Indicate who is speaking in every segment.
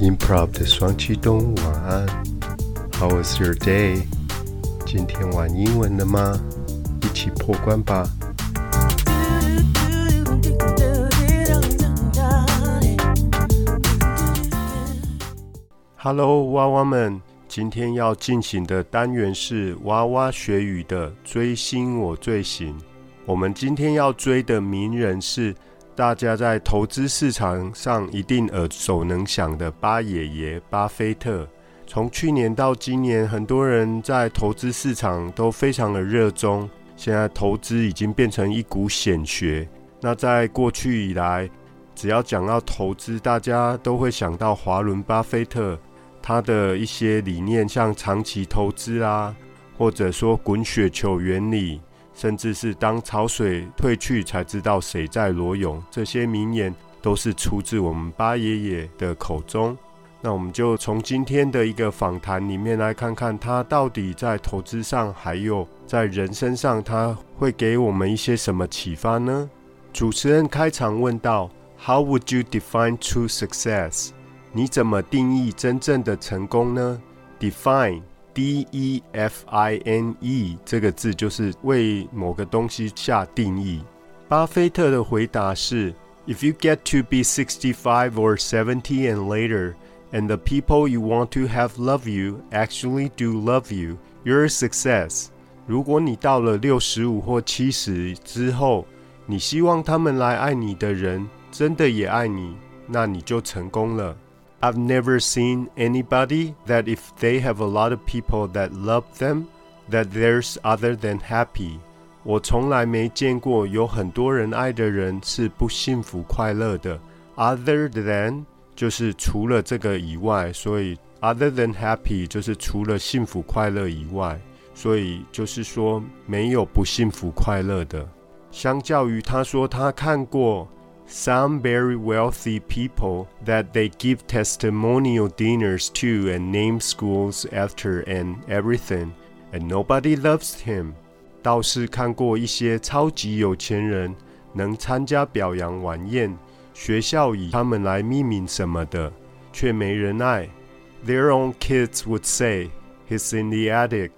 Speaker 1: Improv 的双驱动，晚安。How was your day？今天玩英文了吗？一起破关吧。Hello，娃娃们，今天要进行的单元是娃娃学语的追星我最行。我们今天要追的名人是。大家在投资市场上一定耳熟能详的巴爷爷巴菲特，从去年到今年，很多人在投资市场都非常的热衷。现在投资已经变成一股显学。那在过去以来，只要讲到投资，大家都会想到华伦巴菲特，他的一些理念，像长期投资啊，或者说滚雪球原理。甚至是当潮水退去才知道谁在裸泳，这些名言都是出自我们八爷爷的口中。那我们就从今天的一个访谈里面来看看他到底在投资上，还有在人生上，他会给我们一些什么启发呢？主持人开场问道：“How would you define true success？你怎么定义真正的成功呢？Define。” D E F I N E 这个字就是为某个东西下定义。巴菲特的回答是：If you get to be sixty-five or seventy and later, and the people you want to have love you actually do love you, you're a success。如果你到了六十五或七十之后，你希望他们来爱你的人真的也爱你，那你就成功了。I've never seen anybody that if they have a lot of people that love them, that there's other than happy. 我从来没见过有很多人爱的人是不幸福快乐的。Other than 就是除了这个以外，所以 other than happy 就是除了幸福快乐以外，所以就是说没有不幸福快乐的。相较于他说他看过 some very wealthy people that they give testimonial dinners to and name schools after and everything, and nobody loves him. 倒是看过一些超级有钱人能参加表扬晚宴，学校以他们来命名什么的，却没人爱。Their own kids would say, "He's in the attic."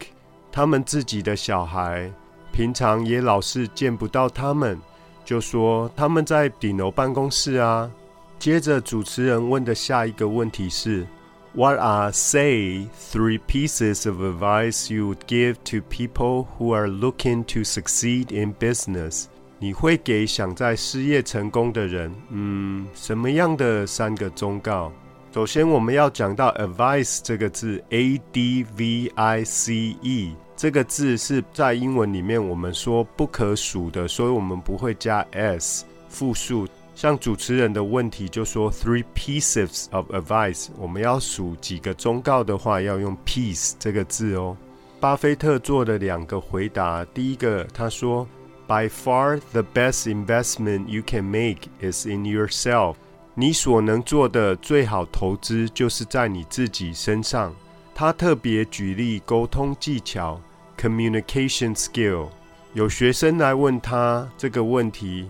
Speaker 1: 他们自己的小孩平常也老是见不到他们。 就说他们在顶楼办公室啊。接着主持人问的下一个问题是：What are say three pieces of advice you would give to people who are looking to succeed in business？你会给想在事业成功的人，嗯，什么样的三个忠告？首先，我们要讲到 advice 这个字，a d v i c e。这个字是在英文里面我们说不可数的，所以我们不会加 s 复数。像主持人的问题就说 three pieces of advice，我们要数几个忠告的话，要用 piece 这个字哦。巴菲特做的两个回答，第一个他说，By far the best investment you can make is in yourself。你所能做的最好投资就是在你自己身上。他特别举例沟通技巧。Communication skill，有学生来问他这个问题，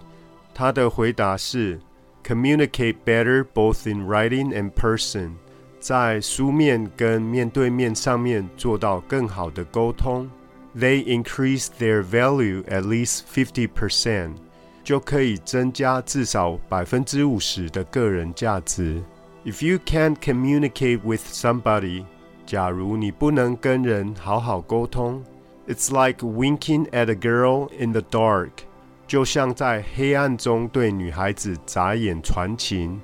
Speaker 1: 他的回答是：Communicate better both in writing and person，在书面跟面对面上面做到更好的沟通。They increase their value at least fifty percent，就可以增加至少百分之五十的个人价值。If you can't communicate with somebody，假如你不能跟人好好沟通。 It's like winking at a girl in the dark，就像在黑暗中对女孩子眨眼传情。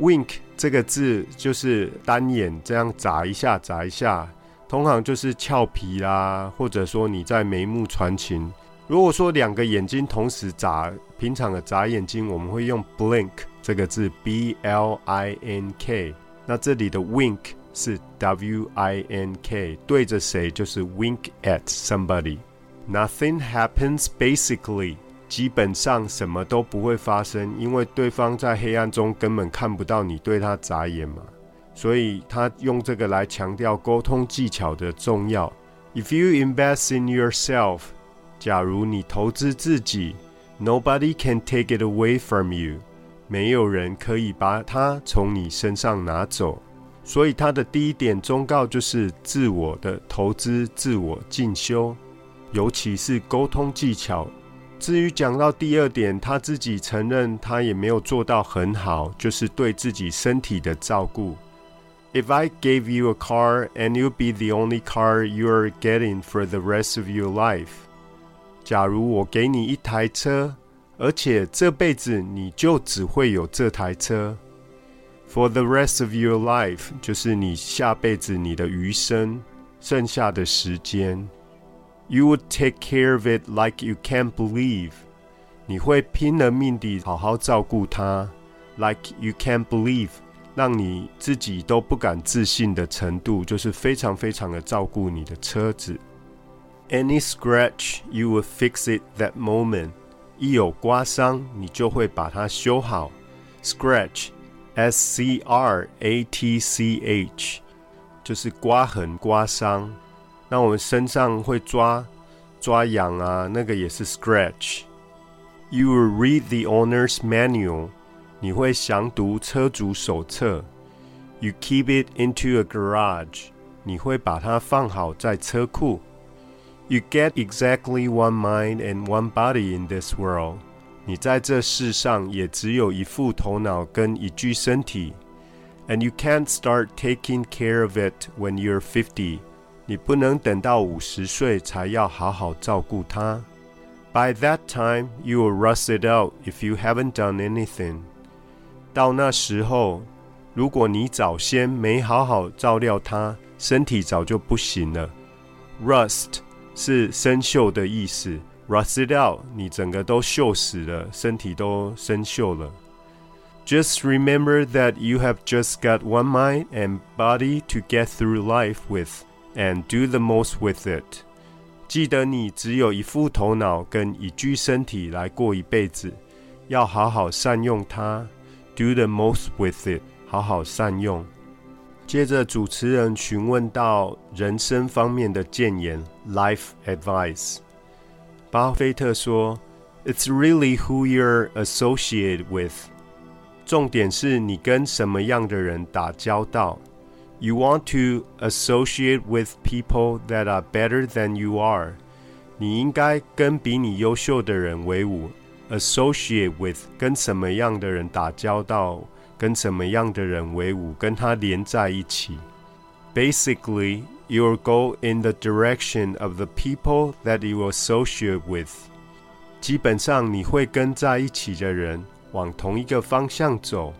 Speaker 1: Wink 这个字就是单眼这样眨一下，眨一下，通常就是俏皮啦，或者说你在眉目传情。如果说两个眼睛同时眨，平常的眨眼睛，我们会用 blink 这个字，b l i n k。那这里的 wink。是 W I N K，对着谁就是 wink at somebody。Nothing happens basically，基本上什么都不会发生，因为对方在黑暗中根本看不到你对他眨眼嘛。所以他用这个来强调沟通技巧的重要。If you invest in yourself，假如你投资自己，Nobody can take it away from you，没有人可以把它从你身上拿走。 所以他的第一点忠告就是自我的投资、自我进修，尤其是沟通技巧。至于讲到第二点，他自己承认他也没有做到很好，就是对自己身体的照顾。If I gave you a car and you'd be the only car you're getting for the rest of your life，假如我给你一台车，而且这辈子你就只会有这台车。For the rest of your life，就是你下辈子你的余生剩下的时间，You would take care of it like you can't believe。你会拼了命地好好照顾它，like you can't believe，让你自己都不敢自信的程度，就是非常非常的照顾你的车子。Any scratch, you will fix it that moment。一有刮伤，你就会把它修好。Scratch。 S C R A T C H，就是刮痕、刮伤。那我们身上会抓、抓痒啊，那个也是 scratch。You will read the owner's manual，你会详读车主手册。You keep it into a garage，你会把它放好在车库。You get exactly one mind and one body in this world。 你在这世上也只有一副头脑跟一具身体，and you can't start taking care of it when you're fifty。你不能等到五十岁才要好好照顾它。By that time, you will rust it out if you haven't done anything。到那时候，如果你早先没好好照料它，身体早就不行了。Rust 是生锈的意思。 Rust it out，你整个都锈死了，身体都生锈了。Just remember that you have just got one mind and body to get through life with, and do the most with it. 记得你只有一副头脑跟一具身体来过一辈子，要好好善用它。Do the most with it，好好善用。接着主持人询问到人生方面的谏言，life advice。巴菲特说：“It's really who you're associated with。重点是你跟什么样的人打交道。You want to associate with people that are better than you are。你应该跟比你优秀的人为伍。Associate with 跟什么样的人打交道，跟什么样的人为伍，跟他连在一起。Basically。” you will go in the direction of the people that you associate with。基本上你会跟在一起的人往同一个方向走，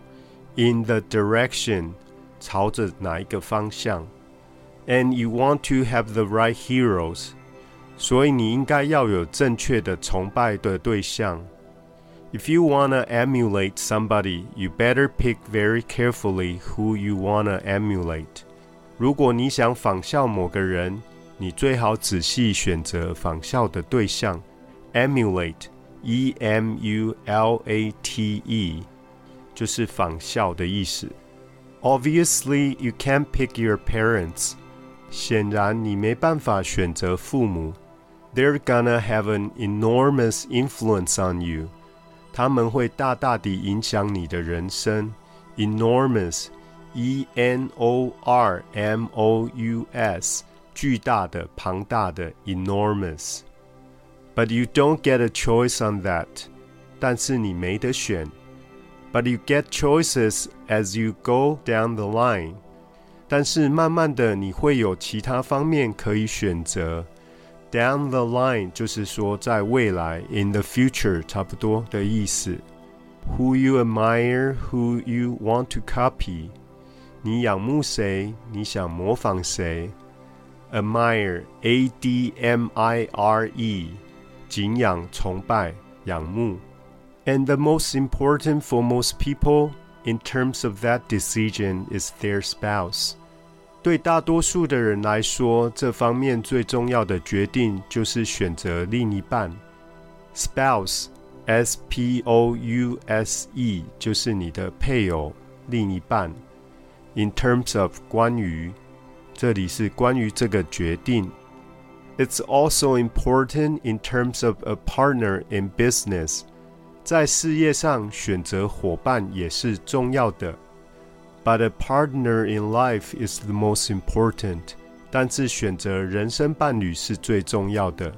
Speaker 1: in the direction，朝着哪一个方向？And you want to have the right heroes，所以你应该要有正确的崇拜的对象。If you wanna emulate somebody, you better pick very carefully who you wanna emulate. 如果你想仿效某个人，你最好仔细选择仿效的对象。Emulate，E M U L A T E，就是仿效的意思。Obviously, you can't pick your parents。显然，你没办法选择父母。They're gonna have an enormous influence on you。他们会大大地影响你的人生。Enormous。 E N O R M O U S，巨大的、庞大的，enormous。But you don't get a choice on that，但是你没得选。But you get choices as you go down the line，但是慢慢的你会有其他方面可以选择。Down the line 就是说在未来，in the future 差不多的意思。Who you admire, who you want to copy。 你仰慕谁？你想模仿谁？Admire，A D M I R E，敬仰、崇拜、仰慕。And the most important for most people in terms of that decision is their spouse。对大多数的人来说，这方面最重要的决定就是选择另一半。Spouse，S P O U S E，就是你的配偶、另一半。 In terms of 关于，这里是关于这个决定。It's also important in terms of a partner in business，在事业上选择伙伴也是重要的。 But a partner in life is the most important. 但是选择人生伴侣是最重要的。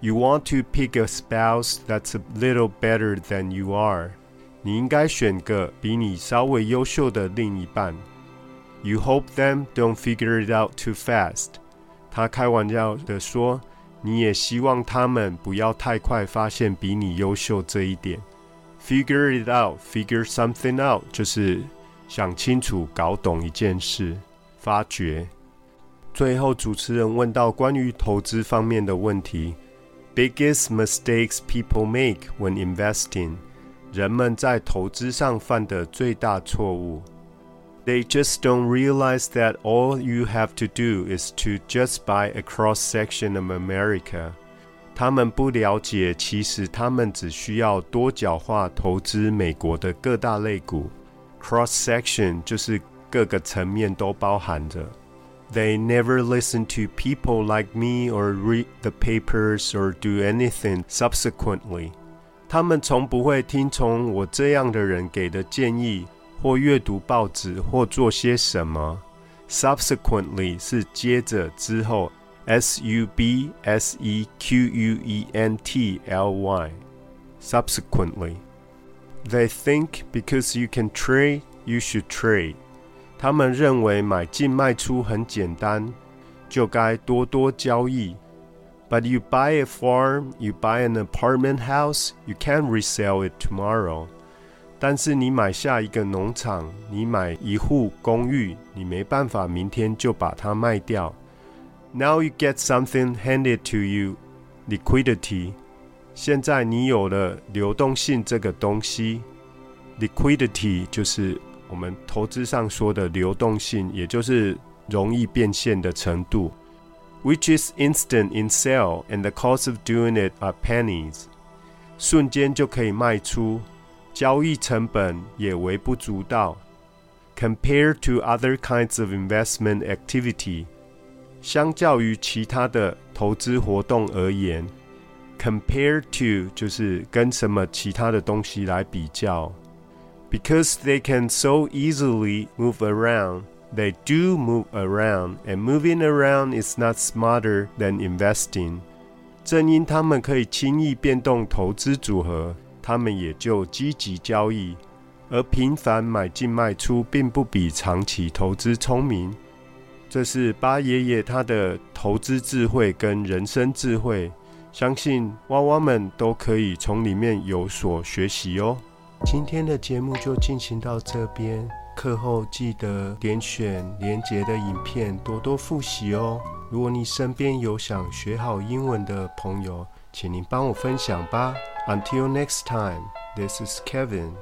Speaker 1: You want to pick a spouse that's a little better than you are. 你应该选个比你稍微优秀的另一半。 You hope them don't figure it out too fast. 他开玩笑的说：“你也希望他们不要太快发现比你优秀这一点。” Figure it out, figure something out，就是想清楚、搞懂一件事、发掘。最后，主持人问到关于投资方面的问题：Biggest mistakes people make when investing。人们在投资上犯的最大错误。They just don't realize that all you have to do is to just buy a cross section of America。他们不了解，其实他们只需要多角化投资美国的各大类股。Cross section 就是各个层面都包含着。They never listen to people like me or read the papers or do anything subsequently. 他们从不会听从我这样的人给的建议， 或阅读报纸，或做些什么。Subsequently 是接着之后，S U B S E Q U E N T L Y。Subsequently, they think because you can trade, you should trade。他们认为买进卖出很简单，就该多多交易。but you buy a farm, you buy an apartment house, you can't resell it tomorrow. 但是你买下一个农场，你买一户公寓，你没办法明天就把它卖掉。Now you get something handed to you, liquidity. 现在你有了流动性这个东西，liquidity 就是我们投资上说的流动性，也就是容易变现的程度。which is instant in sale and the cost of doing it are pennies，瞬间就可以卖出，交易成本也微不足道。Compared to other kinds of investment activity，相较于其他的投资活动而言，compared to 就是跟什么其他的东西来比较。Because they can so easily move around they do move around, and moving around is not smarter than investing. 正因他们可以轻易变动投资组合， 他们也就积极交易。而频繁买进卖出，并不比长期投资聪明。这是八爷爷他的投资智慧跟人生智慧，相信娃娃们都可以从里面有所学习哦。今天的节目就进行到这边。课后记得点选连结的影片，多多复习哦。如果你身边有想学好英文的朋友，请您帮我分享吧。Until next time, this is Kevin.